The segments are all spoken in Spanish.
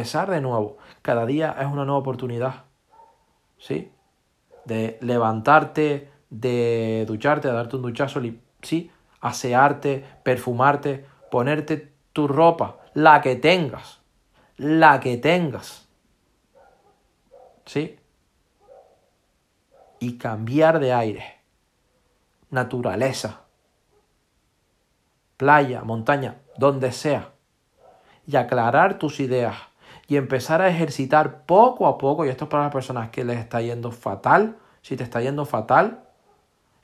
empezar de nuevo. Cada día es una nueva oportunidad. ¿Sí? De levantarte, de ducharte, de darte un duchazo, ¿sí? Asearte, perfumarte, ponerte tu ropa, la que tengas. La que tengas. ¿Sí? Y cambiar de aire. Naturaleza. Playa, montaña, donde sea y aclarar tus ideas y empezar a ejercitar poco a poco, y esto es para las personas que les está yendo fatal, si te está yendo fatal,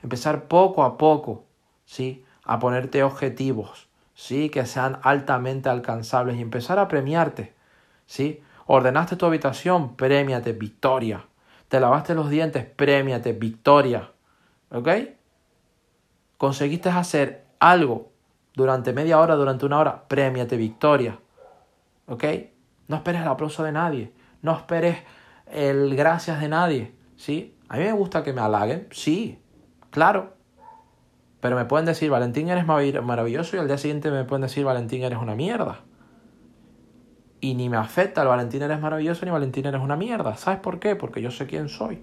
empezar poco a poco, ¿sí? A ponerte objetivos, ¿sí? Que sean altamente alcanzables y empezar a premiarte, ¿sí? Ordenaste tu habitación, premiate, victoria. Te lavaste los dientes, premiate, victoria. ¿Ok? Conseguiste hacer algo durante media hora, durante una hora, premiate, victoria. ¿Ok? No esperes el aplauso de nadie. No esperes el gracias de nadie. ¿Sí? A mí me gusta que me halaguen. Sí, claro. Pero me pueden decir, Valentín, eres maravilloso y al día siguiente me pueden decir, Valentín, eres una mierda. Y ni me afecta el Valentín, eres maravilloso ni Valentín, eres una mierda. ¿Sabes por qué? Porque yo sé quién soy.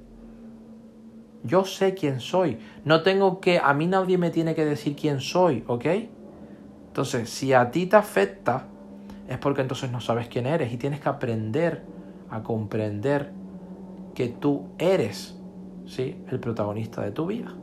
Yo sé quién soy. No tengo que, a mí nadie me tiene que decir quién soy, ¿ok? Entonces, si a ti te afecta, es porque entonces no sabes quién eres y tienes que aprender a comprender que tú eres ¿sí? el protagonista de tu vida.